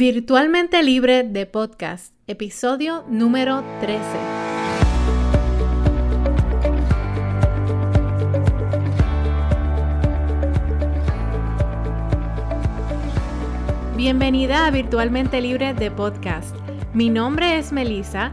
Virtualmente Libre de Podcast, episodio número 13. Bienvenida a Virtualmente Libre de Podcast. Mi nombre es Melissa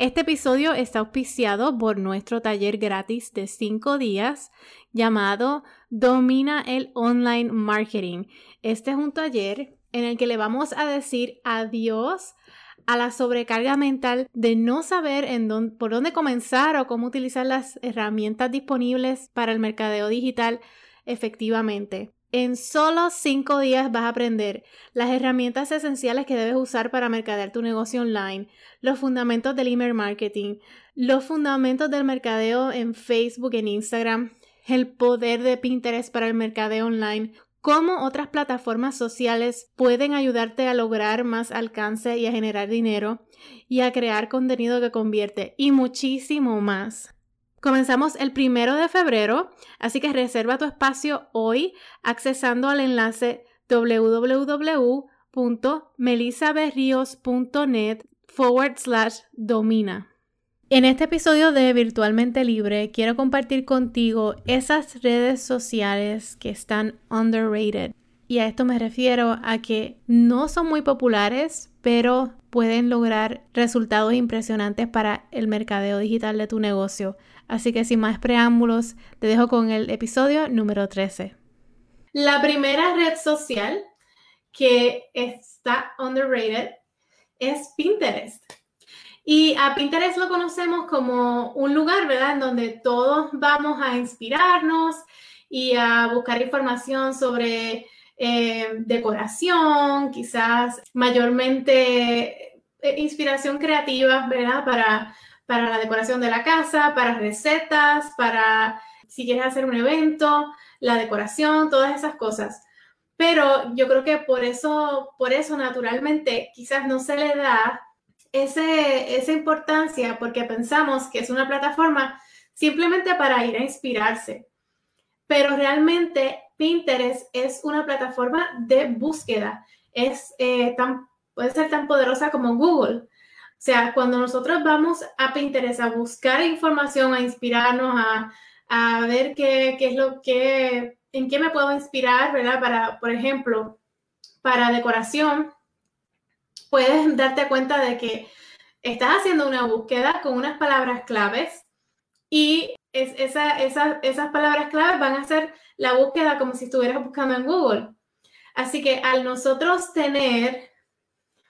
Este episodio está auspiciado por nuestro taller gratis de 5 días llamado Domina el Online Marketing. Este es un taller en el que le vamos a decir adiós a la sobrecarga mental de no saber en por dónde comenzar o cómo utilizar las herramientas disponibles para el mercadeo digital efectivamente. En solo cinco días vas a aprender las herramientas esenciales que debes usar para mercadear tu negocio online, los fundamentos del email marketing, los fundamentos del mercadeo en Facebook, en Instagram, el poder de Pinterest para el mercadeo online, cómo otras plataformas sociales pueden ayudarte a lograr más alcance y a generar dinero y a crear contenido que convierte y muchísimo más. Comenzamos el primero de febrero, así que reserva tu espacio hoy accesando al enlace www.melisaberrios.net forward slash domina. En este episodio de Virtualmente Libre quiero compartir contigo esas redes sociales que están underrated. Y a esto me refiero a que no son muy populares, pero pueden lograr resultados impresionantes para el mercadeo digital de tu negocio. Así que sin más preámbulos, te dejo con el episodio número 13. La primera red social que está underrated es Pinterest. Y a Pinterest lo conocemos como un lugar, ¿verdad? En donde todos vamos a inspirarnos y a buscar información sobre eh, decoración, quizás mayormente eh, inspiración creativa, ¿verdad? Para para la decoración de la casa, para recetas, para si quieres hacer un evento, la decoración, todas esas cosas. Pero yo creo que por eso, por eso naturalmente quizás no se le da ese, esa importancia porque pensamos que es una plataforma simplemente para ir a inspirarse. Pero realmente Pinterest es una plataforma de búsqueda. Es, eh, tan, puede ser tan poderosa como Google. O sea, cuando nosotros vamos a Pinterest a buscar información, a inspirarnos, a, ver qué, es lo que, en qué me puedo inspirar, ¿verdad? Para, por ejemplo, para decoración, puedes darte cuenta de que estás haciendo una búsqueda con unas palabras claves y es, esas palabras claves van a ser la búsqueda como si estuvieras buscando en Google. Así que al nosotros tener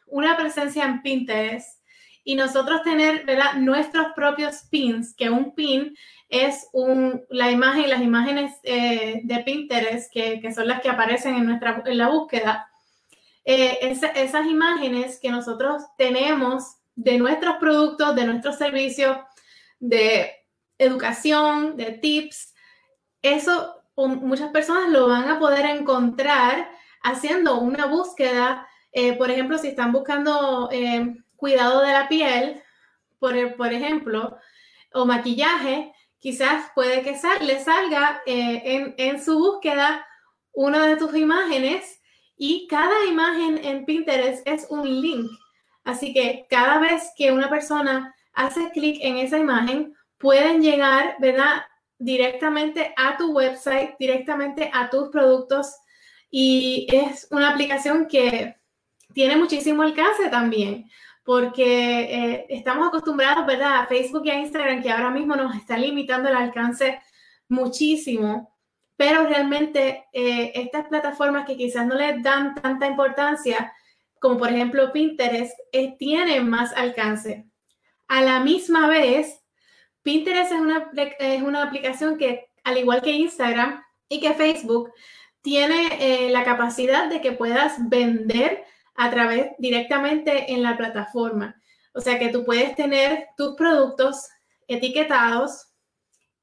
una presencia en Pinterest, y nosotros tener nuestros propios pins, que un pin es un, la imagen, las imágenes eh, de Pinterest, que, que, son las que aparecen en, nuestra, en la búsqueda, eh, esas imágenes que nosotros tenemos de nuestros productos, de nuestros servicios, de educación, de tips, eso muchas personas lo van a poder encontrar haciendo una búsqueda, eh, por ejemplo, si están buscando cuidado de la piel, por, por ejemplo, o maquillaje, quizás puede que le salga eh, en, en su búsqueda una de tus imágenes y cada imagen en Pinterest es un link. Así que cada vez que una persona hace clic en esa imagen, pueden llegar, ¿verdad? Directamente a tu website, directamente a tus productos. Y es una aplicación que tiene muchísimo alcance también porque eh, estamos acostumbrados, ¿verdad?, a Facebook y a Instagram, que ahora mismo nos está limitando el alcance muchísimo, pero realmente eh, estas plataformas que quizás no les dan tanta importancia, como por ejemplo Pinterest, eh, tienen más alcance. A la misma vez, Pinterest es una, es una aplicación que, al igual que Instagram y que Facebook, tiene la capacidad de que puedas vender a través directamente en la plataforma. O sea que tú puedes tener tus productos etiquetados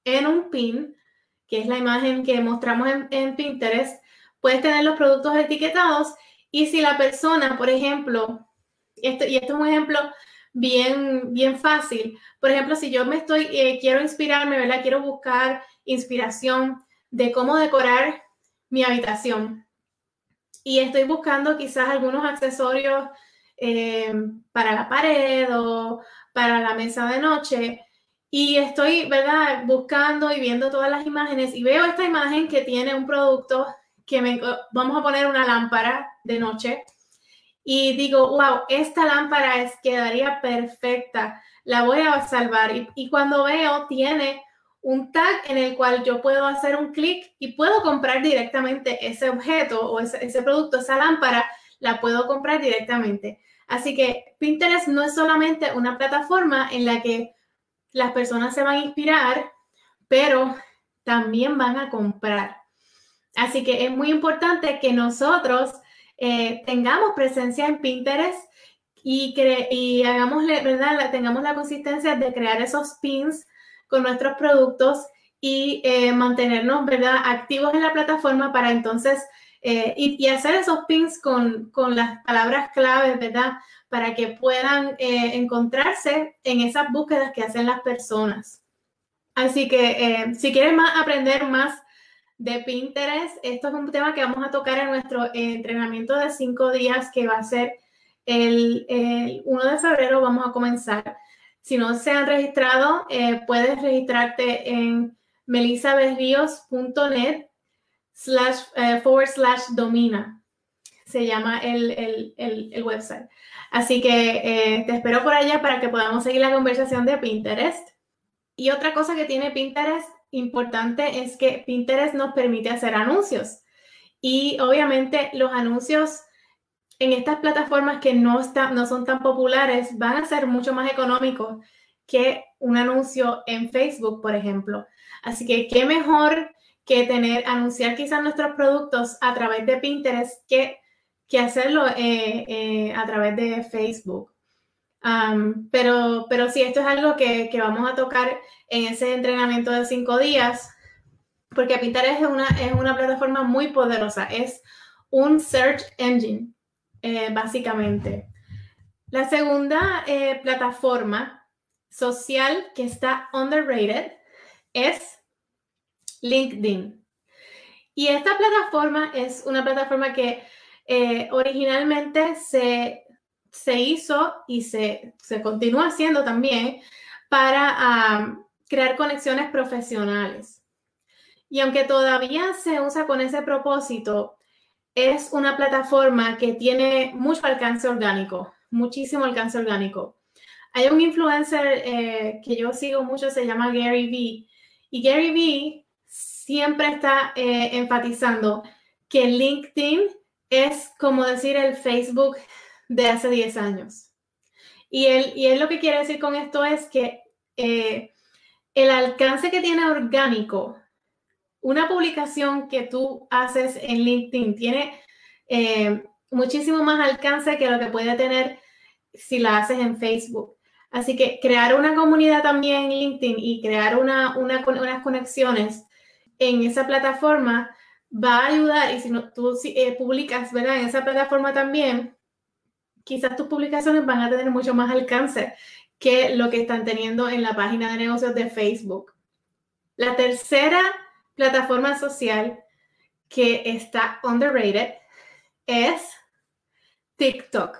en un pin, que es la imagen que mostramos en, Pinterest. Puedes tener los productos etiquetados y si la persona, por ejemplo, esto, y esto es un ejemplo bien, bien fácil. Por ejemplo, si yo me estoy, eh, quiero inspirarme, ¿verdad? Quiero buscar inspiración de cómo decorar mi habitación. Y estoy buscando quizás algunos accesorios eh, para la pared o para la mesa de noche. Y estoy, ¿verdad? Buscando y viendo todas las imágenes y veo esta imagen que tiene un producto que me, vamos a poner una lámpara de noche y digo, wow, esta lámpara es, quedaría perfecta, la voy a salvar. Y, cuando veo, tiene un tag en el cual yo puedo hacer un clic y puedo comprar directamente ese objeto o ese, producto, esa lámpara, la puedo comprar directamente. Así que Pinterest no es solamente una plataforma en la que las personas se van a inspirar, pero también van a comprar. Así que es muy importante que nosotros eh, tengamos presencia en Pinterest y, y hagamos, ¿verdad? tengamos la consistencia de crear esos pins con nuestros productos y eh, mantenernos ¿verdad? activos en la plataforma para entonces eh, y, hacer esos pins con, con, las palabras claves, ¿verdad? Para que puedan encontrarse en esas búsquedas que hacen las personas. Así que si quieren más, aprender más de Pinterest. Esto es un tema que vamos a tocar en nuestro entrenamiento de cinco días que va a ser el, 1 de febrero. Vamos a comenzar. Si no se han registrado, eh, puedes registrarte en melisabethrios.net slash eh, forward slash domina. Se llama el, website. Así que eh, te espero por allá para que podamos seguir la conversación de Pinterest. Y otra cosa que tiene Pinterest importante es que Pinterest nos permite hacer anuncios. Y obviamente los anuncios en estas plataformas que no, no son tan populares van a ser mucho más económicos que un anuncio en Facebook, por ejemplo. Así que qué mejor que tener, anunciar quizás nuestros productos a través de Pinterest que, que hacerlo eh, eh, a través de Facebook pero, pero sí, esto es algo que, vamos a tocar en ese entrenamiento de cinco días, porque Pinterest es una, es una plataforma muy poderosa, es un search engine, eh, básicamente. La segunda eh, plataforma social que está underrated es LinkedIn. Y esta plataforma es una plataforma que eh, originalmente se se hizo y se, continúa haciendo también para crear conexiones profesionales. Y aunque todavía se usa con ese propósito, es una plataforma que tiene mucho alcance orgánico, muchísimo alcance orgánico. Hay un influencer eh, que yo sigo mucho, se llama Gary Vee, y Gary Vee siempre está eh, enfatizando que LinkedIn es como decir el Facebook de hace 10 años. Y él, y él lo que quiere decir con esto es que eh, el alcance que tiene orgánico, una publicación que tú haces en LinkedIn tiene eh, muchísimo más alcance que lo que puede tener si la haces en Facebook. Así que crear una comunidad también en LinkedIn y crear una, una, unas conexiones en esa plataforma va a ayudar. Y si no, tú eh, publicas ¿verdad? en esa plataforma también, quizás tus publicaciones van a tener mucho más alcance que lo que están teniendo en la página de negocios de Facebook. La tercera plataforma social que está underrated es TikTok.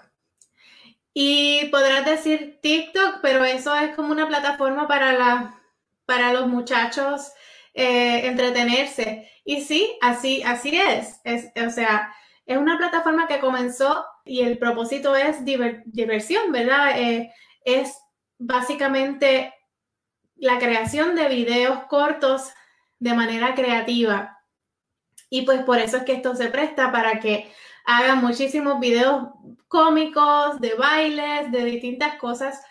Y podrás decir TikTok, pero eso es como una plataforma para, la, para los muchachos eh, entretenerse. Y sí, así, así es. es. O sea, es una plataforma que comenzó y el propósito es diversión, ¿verdad? Eh, es básicamente la creación de videos cortos de manera creativa. Y pues por eso es que esto se presta para que hagan muchísimos videos cómicos, de bailes, de distintas cosas.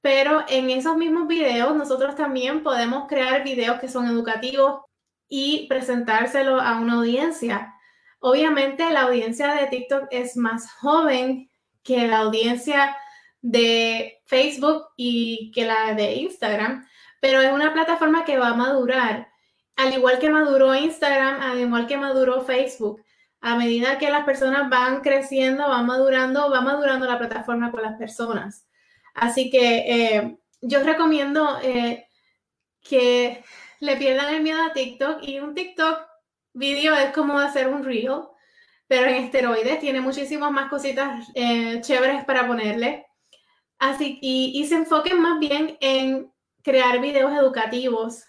Pero en esos mismos videos nosotros también podemos crear videos que son educativos y presentárselo a una audiencia. Obviamente la audiencia de TikTok es más joven que la audiencia de Facebook y que la de Instagram, pero es una plataforma que va a madurar, al igual que maduró Instagram, al igual que maduró Facebook. A medida que las personas van creciendo, van madurando, va madurando la plataforma con las personas. Así que eh, yo recomiendo eh, que le pierdan el miedo a TikTok y un TikTok video es como hacer un reel, pero en esteroides tiene muchísimas más cositas eh, chéveres para ponerle. Así, y, se enfoquen más bien en crear videos educativos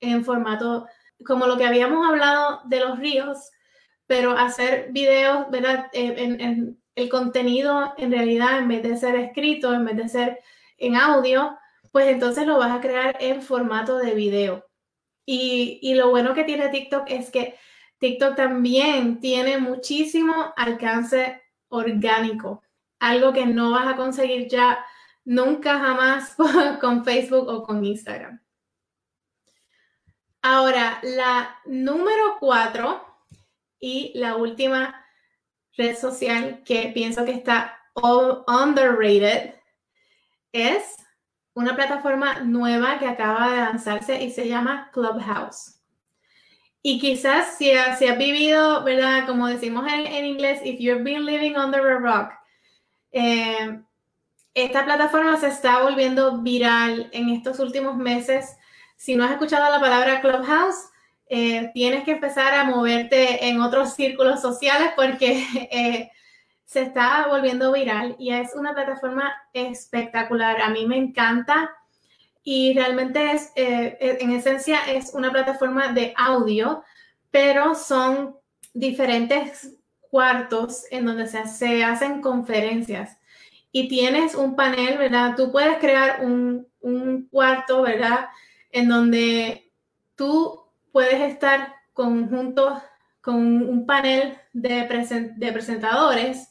en formato como lo que habíamos hablado de los ríos, pero hacer videos, ¿verdad? Eh, en, el contenido en realidad, en vez de ser escrito, en vez de ser en audio, pues entonces lo vas a crear en formato de video. Y, lo bueno que tiene TikTok es que TikTok también tiene muchísimo alcance orgánico, algo que no vas a conseguir ya nunca jamás con Facebook o con Instagram. Ahora, la número cuatro y la última red social que pienso que está underrated es una plataforma nueva que acaba de lanzarse y se llama Clubhouse. Y quizás si, has vivido, ¿verdad? Como decimos en, inglés, if you've been living under a rock, eh, esta plataforma se está volviendo viral en estos últimos meses. Si no has escuchado la palabra Clubhouse, eh, tienes que empezar a moverte en otros círculos sociales porque eh, se está volviendo viral y es una plataforma espectacular. A mí me encanta y realmente es, eh, en esencia, es una plataforma de audio, pero son diferentes cuartos en donde se, se hacen conferencias y tienes un panel, ¿verdad? Tú puedes crear un, un cuarto, ¿verdad? En donde tú puedes estar conjunto con un panel de, de presentadores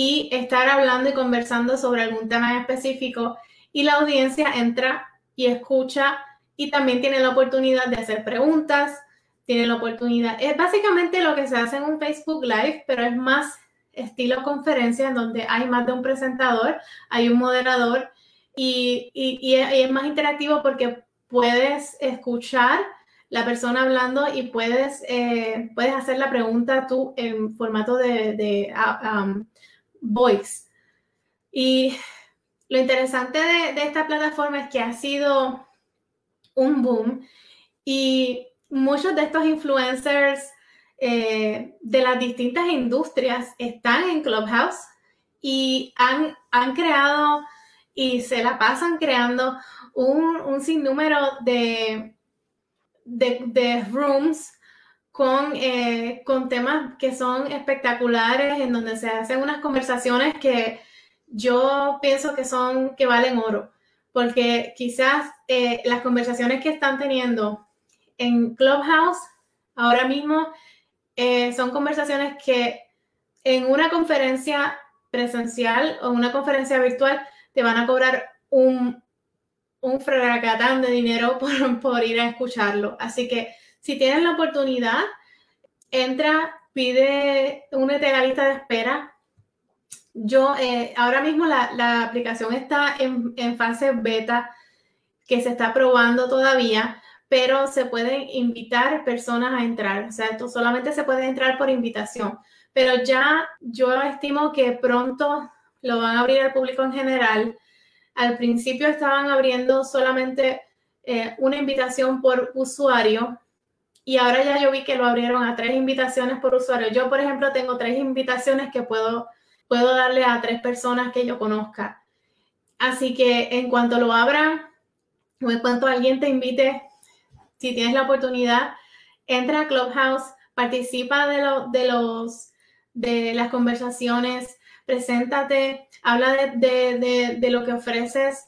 y estar hablando y conversando sobre algún tema específico y la audiencia entra y escucha y también tiene la oportunidad de hacer preguntas, tiene la oportunidad, es básicamente lo que se hace en un Facebook Live, pero es más estilo conferencia en donde hay más de un presentador, hay un moderador y, y, es más interactivo porque puedes escuchar la persona hablando y puedes, eh, puedes hacer la pregunta tú en formato de, de um, voice. Y lo interesante de, de, esta plataforma es que ha sido un boom y muchos de estos influencers eh, de las distintas industrias están en Clubhouse y han, han creado y se la pasan creando un, un sinnúmero de, de, rooms con, eh, con temas que son espectaculares, en donde se hacen unas conversaciones que yo pienso que son, que valen oro, porque quizás eh, las conversaciones que están teniendo en Clubhouse ahora mismo eh, son conversaciones que en una conferencia presencial o una conferencia virtual te van a cobrar un, un fracatán de dinero por, por ir a escucharlo. Así que si tienes la oportunidad, entra, pide, únete a la lista de espera. Yo, eh, ahora mismo la, la aplicación está en, en, fase beta, que se está probando todavía, pero se pueden invitar personas a entrar. O sea, esto solamente se puede entrar por invitación. Pero ya yo estimo que pronto lo van a abrir al público en general. Al principio estaban abriendo solamente eh, una invitación por usuario y ahora ya yo vi que lo abrieron a tres invitaciones por usuario. Yo, por ejemplo, tengo tres invitaciones que puedo, puedo darle a tres personas que yo conozca. Así que en cuanto lo abran o en cuanto alguien te invite si tienes la oportunidad, entra a Clubhouse, participa de, de, los, de las conversaciones, preséntate, habla de, lo que ofreces,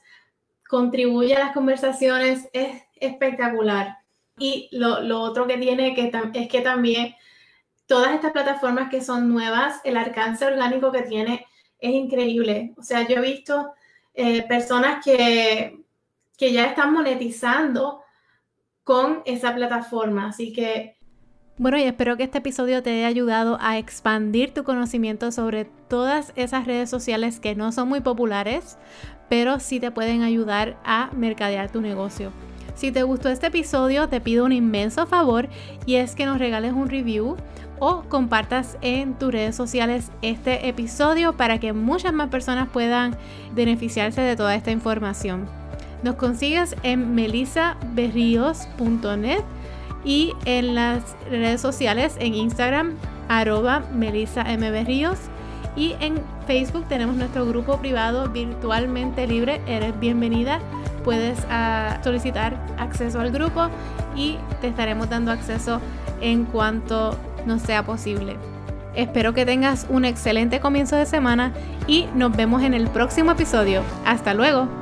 contribuye a las conversaciones, es espectacular. Y lo, otro que tiene que es que también todas estas plataformas que son nuevas, el alcance orgánico que tiene es increíble. O sea, yo he visto eh, personas que, que ya están monetizando con esa plataforma. Así que Bueno, y espero que este episodio te haya ayudado a expandir tu conocimiento sobre todas esas redes sociales que no son muy populares, pero sí te pueden ayudar a mercadear tu negocio. Si te gustó este episodio, te pido un inmenso favor y es que nos regales un review o compartas en tus redes sociales este episodio para que muchas más personas puedan beneficiarse de toda esta información. Nos consigues en melisaberrios.net y en las redes sociales en Instagram arroba Melissa y en Facebook tenemos nuestro grupo privado virtualmente libre. Eres bienvenida. Puedes ah, solicitar acceso al grupo y te estaremos dando acceso en cuanto nos sea posible. Espero que tengas un excelente comienzo de semana y nos vemos en el próximo episodio. Hasta luego.